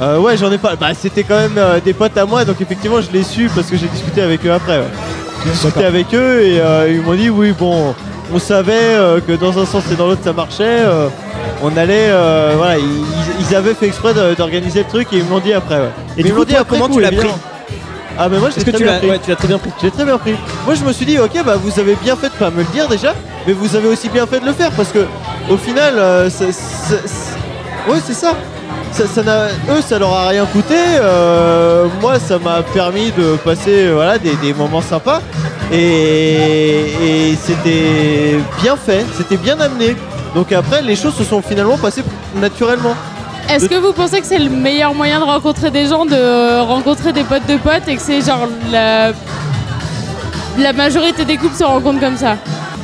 Euh, ouais, j'en ai pas. Bah, c'était quand même euh, des potes à moi, donc effectivement, je l'ai su parce que j'ai discuté avec eux après. ouais. J'ai discuté avec eux et euh, ils m'ont dit oui, bon, on savait euh, que dans un sens et dans l'autre ça marchait. euh, on allait, euh, voilà, ils, ils avaient fait exprès d'organiser le truc et ils me l'ont dit après. Ouais. Et du coup, dit toi, après comment coup, tu l'as évidemment. Ah, mais moi, je l'ai très tu bien l'as pris. ouais, tu l'as très bien pris J'ai très bien pris. Moi, je me suis dit, ok, bah vous avez bien fait de pas me le dire déjà, mais vous avez aussi bien fait de le faire parce que au final, euh, ouais, c'est ça. Ça, eux, ça leur a rien coûté. euh, moi, ça m'a permis de passer, voilà, des, des moments sympas et, et c'était bien fait, c'était bien amené. Donc après, les choses se sont finalement passées naturellement. Est-ce que vous pensez que c'est le meilleur moyen de rencontrer des gens, de rencontrer des potes de potes, et que c'est genre la, la majorité des couples se rencontrent comme ça?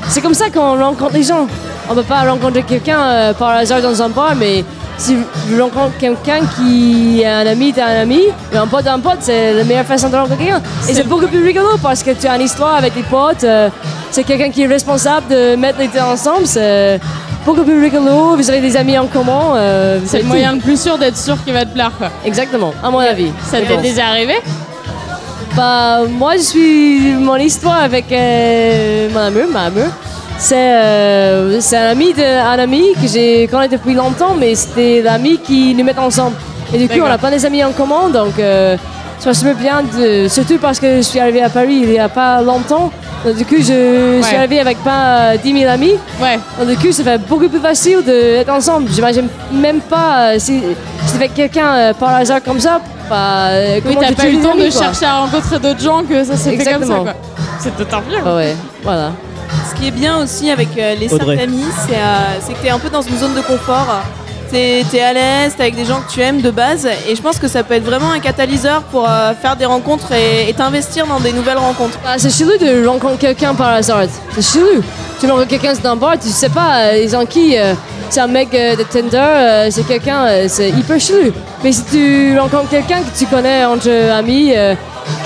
C'est comme ça qu'on rencontre les gens. On peut pas rencontrer quelqu'un euh, par hasard dans un bar, mais si je rencontre quelqu'un qui est un ami d'un ami, et un pote d'un pote, c'est la meilleure façon de rencontrer quelqu'un. Et c'est beaucoup plus rigolo parce que tu as une histoire avec tes potes, euh, c'est quelqu'un qui est responsable de mettre les deux ensemble, c'est beaucoup plus rigolo, vous avez des amis en commun. euh, C'est le moyen le plus sûr d'être sûr qu'il va te plaire, quoi. Exactement, à mon avis. Ça t'est déjà arrivé Bah, moi, je suis. Mon histoire avec euh, mon amour, ma amour, c'est euh, c'est un ami d'un ami que j'ai connu depuis longtemps, mais c'était l'ami qui nous met ensemble. Et du coup, on n'a pas des amis en commun, donc euh, ça me semble bien, de, surtout parce que je suis arrivée à Paris il n'y a pas longtemps. Donc, du coup, je suis Ouais. arrivée avec pas euh, 10 000 amis. Ouais. Donc, du coup, ça fait beaucoup plus facile d'être ensemble. J'imagine même pas euh, si j'étais avec quelqu'un euh, par hasard comme ça. Bah, euh, Oui, t'as tu pas eu le temps de quoi. chercher à rencontrer d'autres gens que ça s'est fait comme ça. C'est tout un Ah ouais, voilà. Ce qui est bien aussi avec euh, les Audrey. certes amis, c'est euh, c'est que tu es un peu dans une zone de confort. T'es es à l'aise, t'es avec des gens que tu aimes de base, et je pense que ça peut être vraiment un catalyseur pour euh, faire des rencontres et t'investir dans des nouvelles rencontres. Bah, c'est chelou de rencontrer quelqu'un par hasard. C'est chelou. Tu rencontres quelqu'un dans un bar, tu sais pas, euh, ils ont qui euh, C'est un mec euh, de Tinder, euh, c'est quelqu'un, euh, c'est hyper chelou. Mais si tu rencontres quelqu'un que tu connais entre amis,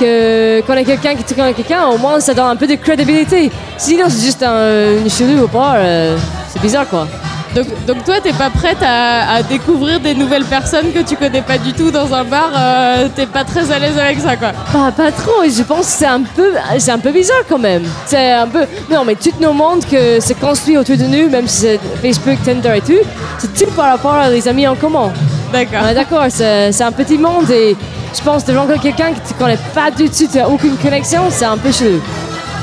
que connais quelqu'un qui tu connais quelqu'un, au moins ça donne un peu de crédibilité. Sinon, c'est juste un, une chelou au bar, euh, c'est bizarre quoi. Donc, donc toi, t'es pas prête à, à découvrir des nouvelles personnes que tu connais pas du tout dans un bar. euh, t'es pas très à l'aise avec ça, quoi. Pas, pas trop, je pense que c'est un peu, c'est un peu bizarre quand même. C'est un peu, non mais tout nous montre que c'est construit autour de nous, même si c'est Facebook, Tinder et tout, c'est tout par rapport à les amis en commun. D'accord. On d'accord, c'est, c'est un petit monde et je pense de rencontrer quelqu'un que tu connais pas du tout, tu n'as aucune connexion, c'est un peu chelou.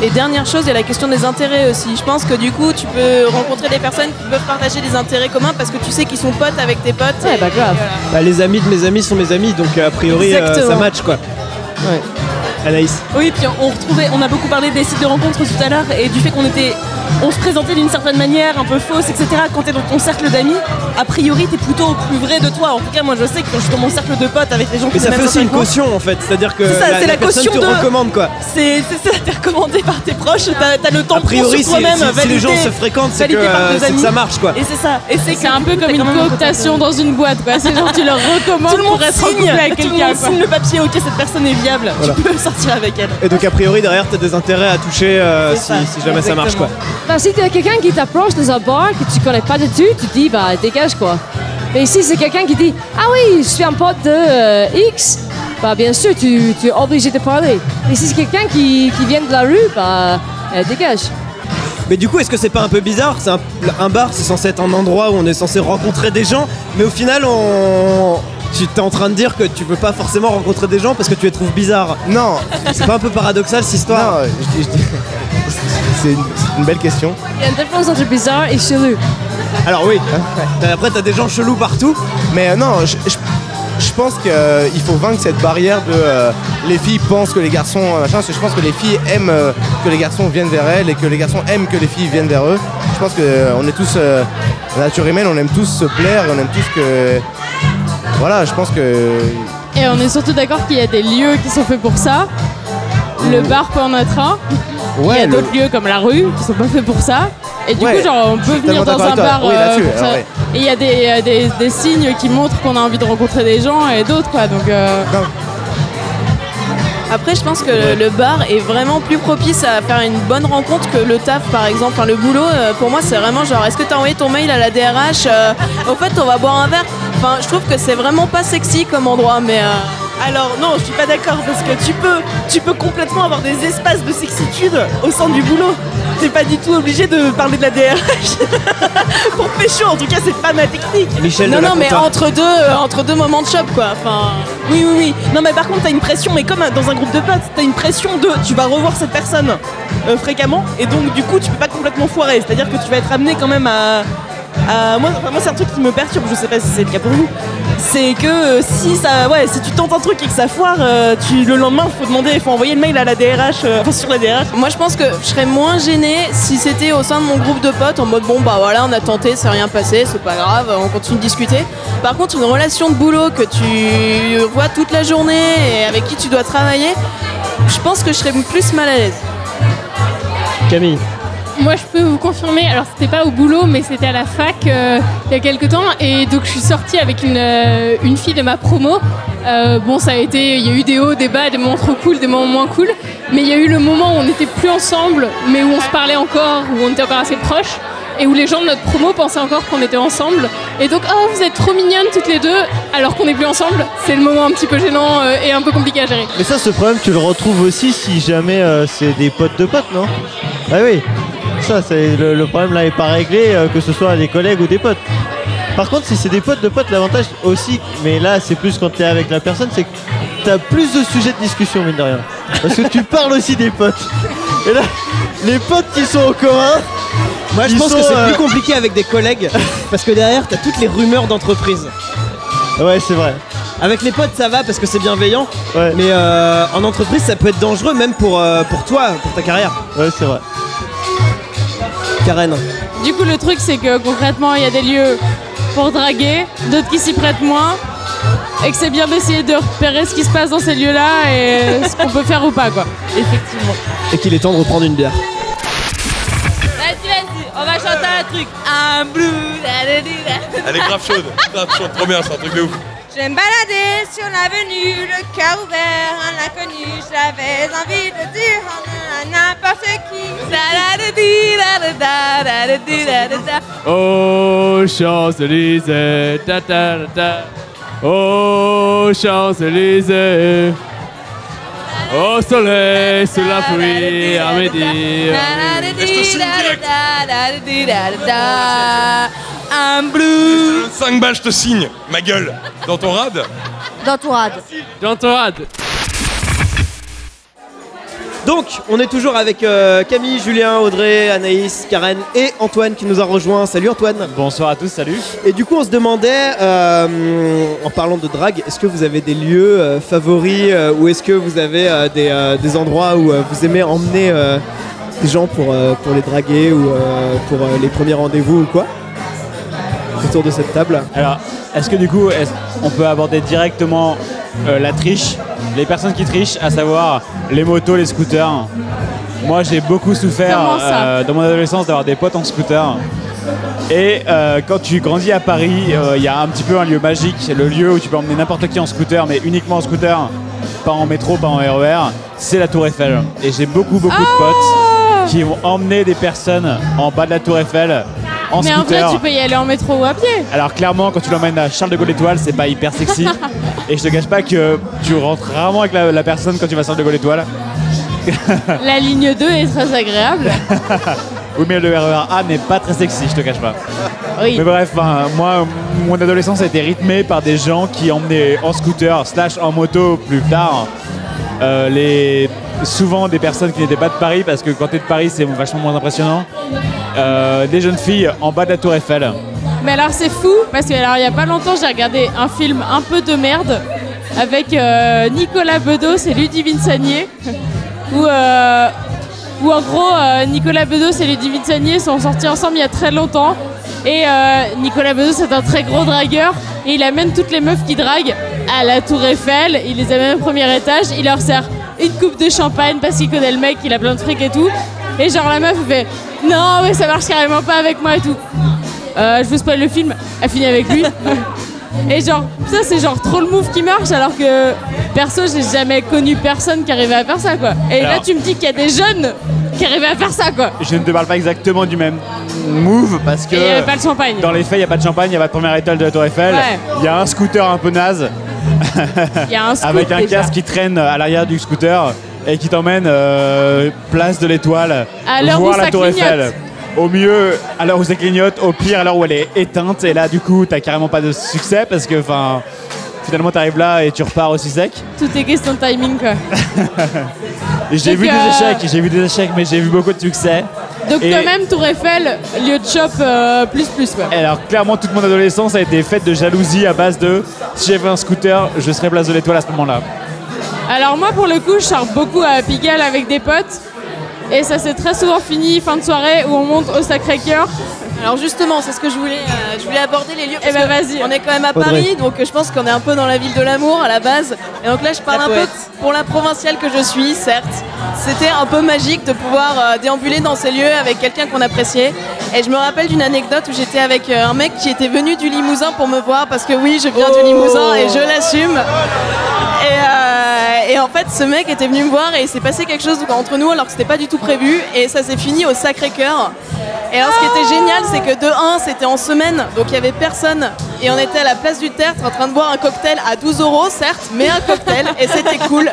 Et dernière chose, il y a la question des intérêts aussi. Je pense que du coup, tu peux rencontrer des personnes qui peuvent partager des intérêts communs parce que tu sais qu'ils sont potes avec tes potes. Ouais, et- bah grave. Bah, les amis de mes amis sont mes amis, donc a priori euh, ça match quoi. Ouais. Anaïs. Oui, puis on retrouvait, on a beaucoup parlé des sites de rencontres tout à l'heure et du fait qu'on était, on se présentait d'une certaine manière, un peu fausse, etc. Quand t'es dans ton cercle d'amis, a priori t'es plutôt au plus vrai de toi. En tout cas, moi je sais que quand je suis dans mon cercle de potes avec les gens qui Mais ça fait aussi une caution en fait, c'est-à-dire que ça, la, c'est la personne caution te de- recommande quoi. C'est c'est ça, t'es recommandé par tes proches, t'as t'as le temps A priori, sur toi-même, si, si- si les gens se fréquentent, c'est que, euh, que ça marche quoi. Et c'est ça. Et c'est un peu comme une cooptation dans une boîte, quoi. C'est genre tu leur recommandes le pour être en signe, couple avec tout le quelqu'un. monde quoi. signe le papier, ok, cette personne est viable, tu peux sortir avec elle. Et donc a priori derrière t'as des intérêts à toucher euh, si, ça, si jamais ça marche quoi. Bah, si t'as quelqu'un qui t'approche dans un bar que tu connais pas du tout, tu te dis, bah, dégage quoi. Mais ici, c'est quelqu'un qui dit, ah oui, je suis un pote de euh, X, bah, bien sûr, tu, tu es obligé de parler. Mais si c'est quelqu'un qui, qui vient de la rue, bah, euh, dégage. Mais du coup est-ce que c'est pas un peu bizarre? C'est un, un bar c'est censé être un endroit où on est censé rencontrer des gens, mais au final on... Tu es en train de dire que tu veux pas forcément rencontrer des gens parce que tu les trouves bizarres. Non, C'est pas un peu paradoxal cette histoire non, je dis- je dis- c'est une, belle question. Il y a une différence entre bizarre et chelou. Alors oui, après t'as des gens chelous partout. Mais euh, non, je, je- je pense qu'il faut vaincre cette barrière de euh, les filles pensent que les garçons euh, machin, parce que je pense que les filles aiment euh, que les garçons viennent vers elles et que les garçons aiment que les filles viennent vers eux. Je pense qu'on est tous, euh, la nature humaine, on aime tous se plaire et on aime tous que. Voilà, je pense que. Et on est surtout d'accord qu'il y a des lieux qui sont faits pour ça. Le bar peut en être un. Il y Ouais, a le- d'autres lieux comme la rue qui sont pas faits pour ça. Et du Ouais, coup, genre, on peut venir dans un bar. Oui, euh, là-dessus, pour ça. alors, ouais. Et il y a des, des, des signes qui montrent qu'on a envie de rencontrer des gens et d'autres, quoi. Donc, euh, Après, je pense que le, le bar est vraiment plus propice à faire une bonne rencontre que le taf, par exemple. Enfin, le boulot, euh, pour moi, c'est vraiment genre, est-ce que t'as envoyé ton mail à la DRH euh, Au fait, on va boire un verre. Enfin, je trouve que c'est vraiment pas sexy comme endroit, mais. euh, Alors non, je suis pas d'accord parce que tu peux, tu peux complètement avoir des espaces de sexitude au sein du boulot. T'es pas du tout obligé de parler de la DRH pour pécho. En tout cas, c'est pas ma technique. Michel non, non, mais entre deux, euh, entre deux moments de shop, quoi. Enfin. Oui, oui, oui. Non, mais par contre, t'as une pression, mais comme dans un groupe de potes, t'as une pression de tu vas revoir cette personne euh, fréquemment, et donc du coup, tu peux pas complètement foirer. C'est-à-dire que tu vas être amené quand même à. À- moi, enfin, moi c'est un truc qui me perturbe, je sais pas si c'est le cas pour vous. C'est que euh, si ça, ouais, si tu tentes un truc et que ça foire, euh, tu, le lendemain, faut demander, il faut envoyer le mail à la DRH, euh, enfin sur la DRH. Moi, je pense que je serais moins gênée si c'était au sein de mon groupe de potes en mode bon, bah voilà, on a tenté, c'est rien passé, c'est pas grave, on continue de discuter. Par contre, une relation de boulot que tu vois toute la journée et avec qui tu dois travailler, je pense que je serais plus mal à l'aise. Camille. Moi, je peux vous confirmer. Alors, c'était pas au boulot, mais c'était à la fac euh, il y a quelques temps. Et donc, je suis sortie avec une, euh, une fille de ma promo. Euh, bon, ça a été. Il y a eu des hauts, des bas, des moments trop cool, des moments moins cool. Mais il y a eu le moment où on n'était plus ensemble, mais où on se parlait encore, où on était encore assez proches. Et où les gens de notre promo pensaient encore qu'on était ensemble. Et donc, oh, vous êtes trop mignonnes toutes les deux, alors qu'on n'est plus ensemble. C'est le moment un petit peu gênant et un peu compliqué à gérer. Mais ça, ce problème, tu le retrouves aussi si jamais c'est des potes de potes, non? Ah oui. Ça, c'est le, le problème là est pas réglé, euh, que ce soit des collègues ou des potes. Par contre, si c'est des potes de potes, l'avantage aussi, mais là, c'est plus quand t'es avec la personne, c'est que t'as plus de sujets de discussion, mine de rien. Parce que tu parles aussi des potes. Et là, les potes qui sont en commun. Moi je pense que c'est euh, plus compliqué avec des collègues parce que derrière t'as toutes les rumeurs d'entreprise. Ouais, c'est vrai. Avec les potes ça va parce que c'est bienveillant, mais euh, en entreprise ça peut être dangereux même pour, euh, pour toi, pour ta carrière. Ouais, c'est vrai. Karen. du coup, le truc, c'est que concrètement, il y a des lieux pour draguer, d'autres qui s'y prêtent moins. Et que c'est bien d'essayer de repérer ce qui se passe dans ces lieux-là et ce qu'on peut faire ou pas, quoi. Effectivement. Et qu'il est temps de reprendre une bière. Vas-y, vas-y, on va chanter un truc. Un blue. Elle est grave chaude, grave chaude, trop bien, c'est un truc de ouf. Je me baladais sur l'avenue, le cœur ouvert, un inconnu. J'avais envie de dire à n'importe qui. Oh Champs-Élysées, ta ta ta ta. Oh Champs-Élysées. Au soleil, sous la pluie, à midi. Un bleu. 5 balles, je te signe, ma gueule, dans ton rad? Dans ton rad. Dans ton rad. Donc, on est toujours avec euh, Camille, Julien, Audrey, Anaïs, Karen et Antoine qui nous a rejoint. Salut Antoine. Bonsoir à tous, salut. Et du coup, on se demandait, euh, en parlant de drague, est-ce que vous avez des lieux euh, favoris ou est-ce que vous avez des, des endroits où vous aimez emmener des gens pour, pour les draguer ou pour les premiers rendez-vous ou quoi Autour de cette table? Alors, est-ce que du coup, on peut aborder directement euh, la triche, les personnes qui trichent, à savoir les motos, les scooters Moi, j'ai beaucoup souffert euh, dans mon adolescence d'avoir des potes en scooter. Et euh, quand tu grandis à Paris, il y a un petit peu un lieu magique, c'est le lieu où tu peux emmener n'importe qui en scooter, mais uniquement en scooter, pas en métro, pas en RER, c'est la Tour Eiffel. Et j'ai beaucoup, beaucoup de potes qui vont emmener des personnes en bas de la Tour Eiffel en Mais en vrai, tu peux y aller en métro ou à pied. Alors clairement, quand tu l'emmènes à Charles de Gaulle Étoile, c'est pas hyper sexy. Et je te cache pas que tu rentres rarement avec la, la personne quand tu vas Charles de Gaulle Étoile. La ligne 2 est très agréable. Oui, mais le RER A n'est pas très sexy, je te cache pas. Oui. Mais bref, moi, mon adolescence a été rythmée par des gens qui emmenaient en scooter slash en moto plus tard. euh, les, souvent des personnes qui n'étaient pas de Paris, parce que quand t'es de Paris, c'est vachement moins impressionnant. Euh, des jeunes filles en bas de la Tour Eiffel. Mais alors c'est fou parce que alors il y a pas longtemps j'ai regardé un film un peu de merde avec euh, Nicolas Bedos et Ludivine Sagnier où, euh, où en gros euh, Nicolas Bedos et Ludivine Sagnier sont sortis ensemble il y a très longtemps. Et Nicolas Bedos est un très gros dragueur et il amène toutes les meufs qui draguent à la Tour Eiffel, il les amène au premier étage, il leur sert une coupe de champagne parce qu'il connaît le mec, il a plein de fric et tout. Et genre la meuf fait non mais ça marche carrément pas avec moi et tout euh, je vous spoil le film, elle finit avec lui. Et genre, ça c'est genre trop le move qui marche alors que perso j'ai jamais connu personne qui arrivait à faire ça quoi. Et là tu me dis qu'il y a des jeunes qui arrivaient à faire ça quoi. Je ne te parle pas exactement du même move parce que il y avait pas de champagne. dans les faits, il n'y a pas de champagne, il n'y a pas de première étoile de la Tour Eiffel. Ouais. Il y a un scooter un peu naze Il y a un scoop avec un déjà. casque qui traîne à l'arrière du scooter et qui t'emmène euh, place de l'Étoile voir la Tour clignote. Eiffel. Au mieux, à l'heure où ça clignote, au pire, à l'heure où elle est éteinte. Et là, du coup, t'as carrément pas de succès parce que, finalement, t'arrives là et tu repars aussi sec. Tout est question de timing quoi. J'ai vu des euh, échecs, j'ai vu des échecs, mais j'ai vu beaucoup de succès. Donc Et- quand même Tour Eiffel, lieu de shop euh, plus plus quoi. Et Alors clairement toute mon adolescence a été faite de jalousie à base de si j'avais un scooter, je serais place de l'étoile à ce moment-là. Alors moi pour le coup je sors beaucoup à Pigalle avec des potes et ça s'est très souvent fini fin de soirée où on monte au Sacré-Cœur. Alors justement, c'est ce que je voulais, euh, je voulais aborder les lieux. Eh ben, vas-y. On est quand même à Audrey. Paris, donc euh, je pense qu'on est un peu dans la ville de l'amour à la base. Et donc là, je parle La un peu pour la provinciale que je suis, certes. C'était un peu magique de pouvoir euh, déambuler dans ces lieux avec quelqu'un qu'on appréciait. Et je me rappelle d'une anecdote où j'étais avec euh, un mec qui était venu du Limousin pour me voir parce que oui, je viens Oh. du Limousin et je l'assume. Et, en fait, ce mec était venu me voir et il s'est passé quelque chose entre nous alors que c'était pas du tout prévu. Et ça s'est fini au Sacré-Cœur. Et alors, ce qui était génial, c'est que de 1, c'était en semaine, donc il y avait personne. Et on était à la place du Tertre en train de boire un cocktail à 12 euros, certes, mais un cocktail. et c'était cool.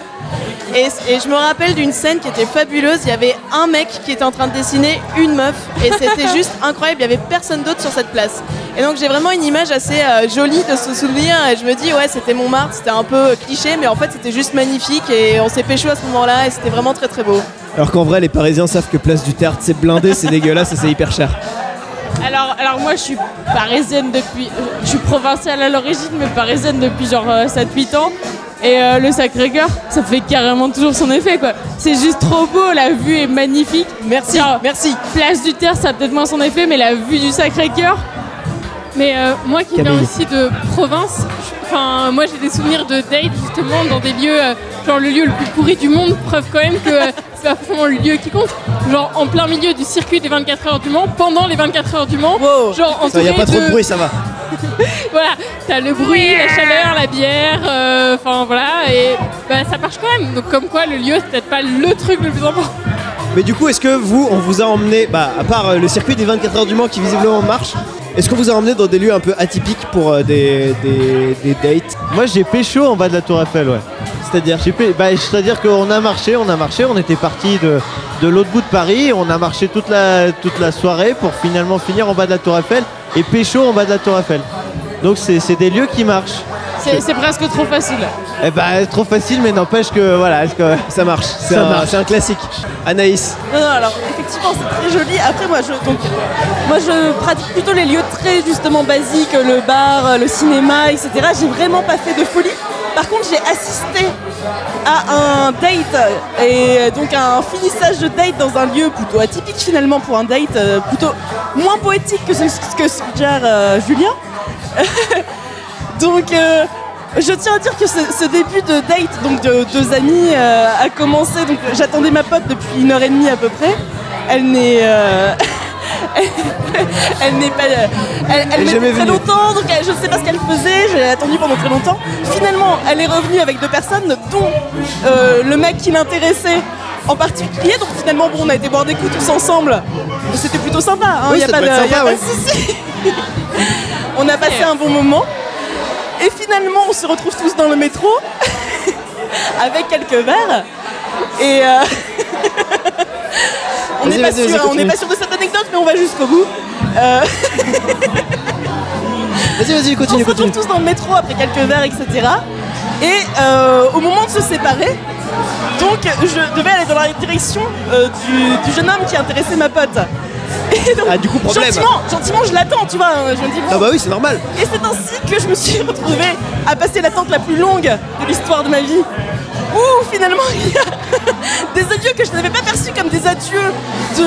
Et, et je me rappelle d'une scène qui était fabuleuse. Il y avait un mec qui était en train de dessiner une meuf. Et c'était juste incroyable. Il y avait personne d'autre sur cette place. Et donc j'ai vraiment une image assez euh, jolie de ce souvenir. Et je me dis, ouais, c'était Montmartre. C'était un peu cliché, mais en fait, c'était juste magnifique. Et on s'est pécho à ce moment-là. Et c'était vraiment très très beau. Alors qu'en vrai, les Parisiens savent que Place du Tertre, c'est blindé, c'est dégueulasse et c'est hyper cher. Alors, alors moi je suis parisienne depuis. Je suis provinciale à l'origine, mais parisienne depuis genre euh, 7-8 ans. Et euh, le Sacré-Cœur, ça fait carrément toujours son effet quoi. C'est juste trop beau, la vue est magnifique. Merci, merci. Place du Terre, ça a peut-être moins son effet, mais la vue du Sacré-Cœur. Mais euh, moi qui viens aussi de province, enfin moi j'ai des souvenirs de date justement dans des lieux, euh, genre le lieu le plus pourri du monde, preuve quand même que euh, c'est pas forcément le lieu qui compte. Genre en plein milieu du circuit des 24 heures du Mans, pendant les 24 heures du Mans, genre Ça, entouré y a pas trop de bruit, ça va. voilà, t'as le bruit, la chaleur, la bière, euh, enfin voilà, et bah, ça marche quand même. Donc comme quoi le lieu c'est peut-être pas le truc le plus important. Mais du coup, est-ce que vous, on vous a emmené, bah, à part euh, le circuit des 24 heures du Mans qui visiblement marche, est-ce qu'on vous a emmené dans des lieux un peu atypiques pour euh, des, des, des dates? Moi j'ai pécho en bas de la Tour Eiffel, ouais. C'est-à-dire? Bah, C'est-à-dire qu'on a marché, on a marché, on était parti de, de l'autre bout de Paris, on a marché toute la, toute la soirée pour finalement finir en bas de la Tour Eiffel et pécho en bas de la Tour Eiffel. Donc c'est c'est des lieux qui marchent. C'est c'est presque trop facile. Eh bah, trop facile, mais n'empêche que voilà, est-ce que Ça marche, c'est Ça un, marche. c'est un classique. Anaïs, Non, non, alors effectivement c'est très joli. Après moi je pratique plutôt les lieux très justement basiques, le bar, le cinéma, etc. J'ai vraiment pas fait de folie. Par contre j'ai assisté à un date et donc un finissage de date dans un lieu plutôt atypique finalement pour un date, euh, plutôt moins poétique que ce que suggère euh, Julien. donc euh, je tiens à dire que ce, début de date, donc de deux amis, euh, a commencé. J'attendais ma pote depuis une heure et demie à peu près. Elle n'est, euh, elle n'est pas, elle, elle Elle très venue. longtemps. Donc je ne sais pas ce qu'elle faisait. J'ai attendu pendant très longtemps. Finalement, elle est revenue avec deux personnes, dont euh, le mec qui l'intéressait en particulier. Donc finalement, bon, on a été boire des coups tous ensemble. C'était plutôt sympa. hein, Oui, y a pas de, être y a sympa, pas de on a passé un bon moment. Et finalement, on se retrouve tous dans le métro avec quelques verres. Et euh, on n'est pas sûr, on pas sûr de cette anecdote, mais on va jusqu'au bout. Euh, vas-y, vas-y, on continue, se retrouve tous dans le métro après quelques verres, etc. Et euh, au moment de se séparer, donc je devais aller dans la direction euh, du, du jeune homme qui intéressait ma pote. Et donc, Ah, du coup, problème. Gentiment, gentiment, je l'attends, tu vois. Je me dis, bon, Ah bah oui, c'est normal. et c'est ainsi que je me suis retrouvée à passer l'attente la plus longue de l'histoire de ma vie. Où finalement il y a des adieux que je n'avais pas perçus comme des adieux de.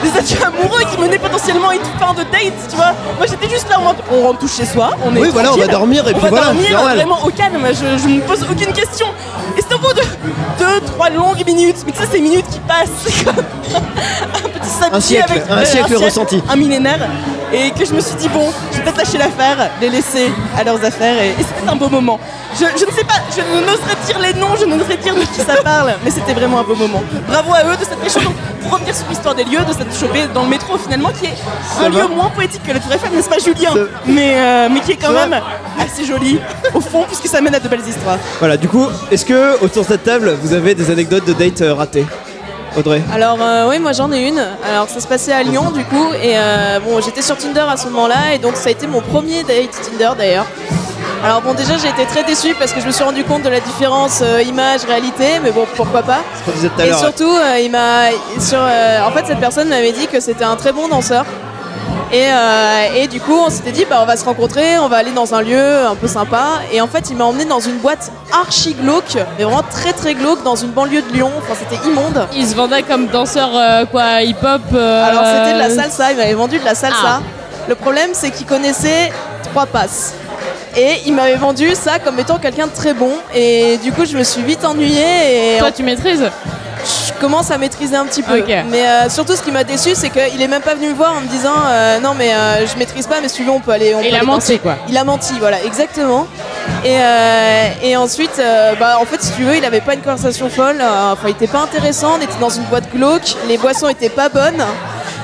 Des adieux amoureux qui menaient potentiellement à une fin de date, tu vois. Moi j'étais juste là on rentre tous chez soi, on est Oui, voilà, on va dormir et on puis va voilà, dormir vraiment au calme, je, je ne me pose aucune question. Et c'est au bout de deux, trois longues minutes, mais tu sais ces minutes qui passent, c'est comme un petit sablier Un siècle, avec un siècle ressenti. un millénaire et que je me suis dit bon je vais peut-être lâcher l'affaire les laisser à leurs affaires et, et c'était un beau moment. Je, je ne sais pas je n'oserais dire les noms je n'oserais dire de qui ça parle mais c'était vraiment un beau moment. Bravo à eux de cette Donc, pour revenir sur l'histoire des lieux de cette chopée dans le métro finalement qui est un lieu moins poétique que le Tour Eiffel n'est-ce pas Julien mais, euh, mais qui est quand Ça va. même assez joli au fond puisque ça mène à de belles histoires. Voilà, du coup, est-ce que autour de cette table, vous avez des anecdotes de date euh, ratées? Audrey Alors euh, oui, moi j'en ai une. Alors ça se passait à Lyon du coup et euh, bon j'étais sur Tinder à ce moment-là et donc ça a été mon premier date Tinder d'ailleurs. Alors bon déjà j'ai été très déçue parce que je me suis rendu compte de la différence euh, image-réalité mais bon pourquoi pas. Et surtout il m'a sur euh, en fait cette personne m'avait dit que c'était un très bon danseur. Et, euh, et du coup on s'était dit bah on va se rencontrer, on va aller dans un lieu un peu sympa et en fait il m'a emmené dans une boîte archi glauque, mais vraiment très très glauque dans une banlieue de Lyon, enfin c'était immonde. Il se vendait comme danseur euh, quoi hip-hop. euh, Alors c'était de la salsa, il m'avait vendu de la salsa. Ah. Le problème c'est qu'il connaissait trois passes. Et il m'avait vendu ça comme étant quelqu'un de très bon. Et du coup je me suis vite ennuyée. Et Toi tu maîtrises? Commence à maîtriser un petit peu. Mais euh, surtout ce qui m'a déçu c'est qu'il est même pas venu me voir en me disant euh, non mais euh, je maîtrise pas mais si tu veux on peut aller. On Il peut a aller menti, danser. quoi. Il a menti, voilà, exactement. Et, et ensuite, bah, en fait, si tu veux, il avait pas une conversation folle. Enfin, il était pas intéressant. On était dans une boîte glauque. Les boissons étaient pas bonnes.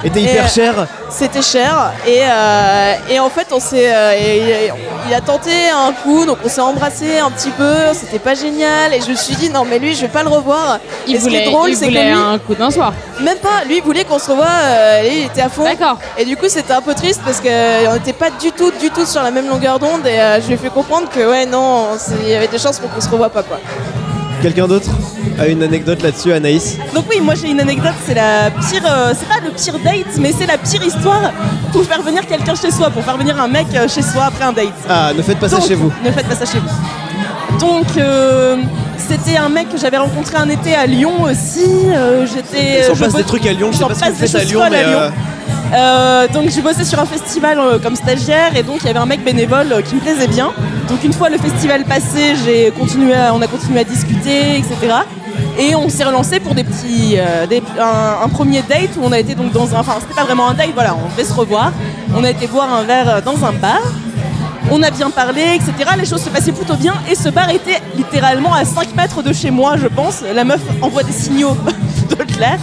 Était Et, hyper euh, cher. C'était cher. Et, euh, et en fait, on s'est, euh, et- et- il a tenté un coup, donc on s'est embrassé un petit peu. C'était pas génial. Et je me suis dit, non, mais lui, je vais pas le revoir. Il et ce qui voulait, est drôle, c'est que voulait lui, un coup d'un soir. même pas, lui il voulait qu'on se revoie, euh, et il était à fond. D'accord. Et du coup c'était un peu triste parce qu'on n'était pas du tout, du tout sur la même longueur d'onde et euh, je lui ai fait comprendre que ouais non, il y avait des chances pour qu'on se revoie pas quoi. Quelqu'un d'autre a une anecdote là-dessus, Anaïs Donc oui, moi j'ai une anecdote, c'est la pire, euh, c'est pas le pire date, mais c'est la pire histoire pour faire venir quelqu'un chez soi, pour faire venir un mec euh, chez soi après un date. Ah, ne faites pas ça chez vous. Ne faites pas ça chez vous. Donc euh, c'était un mec que j'avais rencontré un été à Lyon aussi. euh, J'étais. Passe des trucs à Lyon, je sais pas ce que vous faites à Lyon, folles mais, euh, Euh, donc je bossais sur un festival euh, comme stagiaire et donc il y avait un mec bénévole euh, qui me plaisait bien. Donc une fois le festival passé, j'ai continué, à- on a continué à discuter, etc. Et on s'est relancé pour des petits, des- un, un premier date où on a été donc dans un, enfin c'était pas vraiment un date, voilà, on devait se revoir. On a été boire un verre dans un bar. On a bien parlé, etc. Les choses se passaient plutôt bien et ce bar était littéralement à 5 mètres de chez moi, je pense. La meuf envoie des signaux de clair.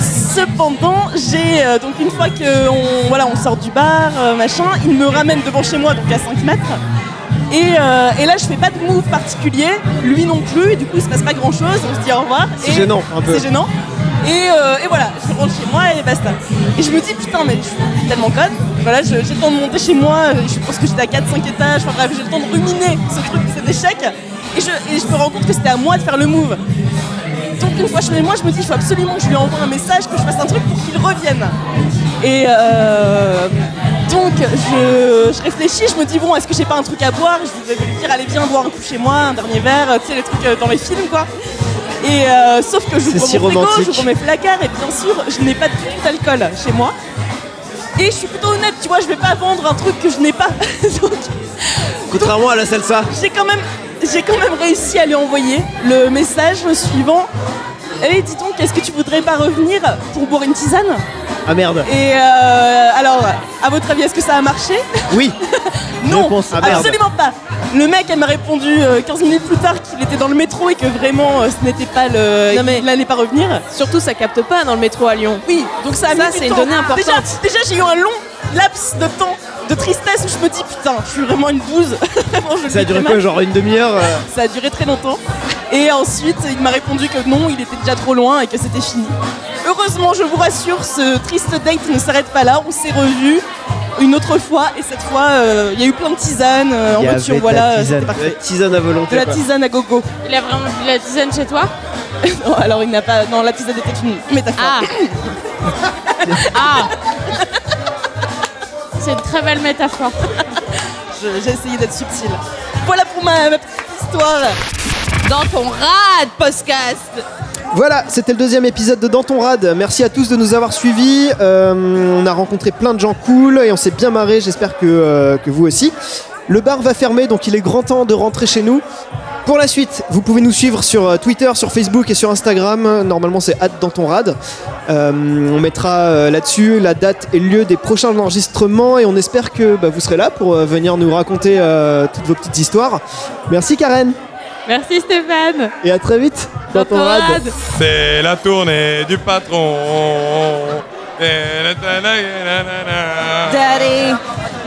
Cependant, j'ai euh, donc une fois que on, voilà, on sort du bar, euh, machin, il me ramène devant chez moi, donc à 5 mètres. Et, euh, et là, je fais pas de move particulier, lui non plus, et du coup, il se passe pas grand chose, on se dit au revoir. C'est gênant, un peu. C'est gênant. Et, euh, et voilà, je rentre chez moi et basta. Et je me dis putain mais je suis tellement conne. Voilà, j'ai le temps de monter chez moi, je pense que j'étais à 4-5 étages, enfin bref, j'ai le temps de ruminer ce truc, cet échec. Et je, me rends compte que c'était à moi de faire le move. Donc une fois chez moi, je me dis il faut absolument que je lui envoie un message, que je fasse un truc pour qu'il revienne. Et euh, donc je, je réfléchis, je me dis bon est-ce que j'ai pas un truc à boire? Je vais lui dire allez viens boire un coup chez moi, un dernier verre, tu sais les trucs euh, dans les films quoi. Et euh, sauf que j'ouvre mon si frigo, j'ouvre mes placards et bien sûr je n'ai pas du tout d'alcool chez moi. Et je suis plutôt honnête, tu vois, je vais pas vendre un truc que je n'ai pas. Donc, Contrairement à la salsa. j'ai quand même j'ai quand même réussi à lui envoyer le message suivant. Eh dis donc, est-ce que tu voudrais pas revenir pour boire une tisane? Ah merde. Et euh, alors, à votre avis, est-ce que ça a marché Oui. Non, Réponse. Ah, absolument pas. Le mec, elle m'a répondu euh, 15 minutes plus tard qu'il était dans le métro et que vraiment euh, ce n'était pas le. Non, mais- il n'allait pas revenir. Surtout, ça capte pas dans le métro à Lyon. Oui, donc ça a Ça, c'est une donnée importante. Déjà, déjà, j'ai eu un long laps de temps de tristesse où je me dis putain, je suis vraiment une bouse. Je Ça a duré quoi, genre une demi-heure euh, Ça a duré très longtemps. Et ensuite, il m'a répondu que non, il était déjà trop loin et que c'était fini. Heureusement, je vous rassure, ce triste date ne s'arrête pas là. On s'est revus une autre fois et cette fois, euh, il y a eu plein de tisanes euh, en Il y voiture. avait de Voilà, la euh, tisane, c'était parfait. de la tisane à volonté. De la quoi. tisane à gogo. Il a vraiment bu la tisane chez toi Non, alors il n'a pas. Non, la tisane était une métaphore. Ah Ah C'est une très belle métaphore. Je- J'ai essayé d'être subtil. Voilà pour ma, ma petite histoire. Dans ton rad podcast Voilà, c'était le deuxième épisode de Dans ton rad. Merci à tous de nous avoir suivis. Euh, on a rencontré plein de gens cool et on s'est bien marré. J'espère que, euh, que vous aussi. Le bar va fermer, donc il est grand temps de rentrer chez nous. Pour la suite, vous pouvez nous suivre sur euh, Twitter, sur Facebook et sur Instagram. Normalement, c'est hâte dans rad. On mettra là-dessus la date et le lieu des prochains enregistrements et on espère que bah, vous serez là pour venir nous raconter toutes vos petites histoires. Merci Karen Merci Stéphane. et à très vite dans ton rad. C'est la tournée du patron. Daddy,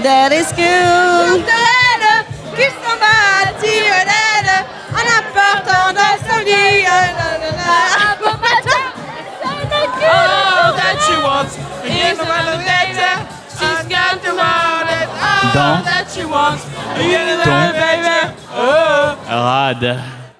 Daddy School. D'aide, qui s'en bat, tire d'aide, en apportant de sa vie. Un bon matin, All that she wants is a later. She's got to want it. All Dans that she wants. You ton baby. Oh. rad.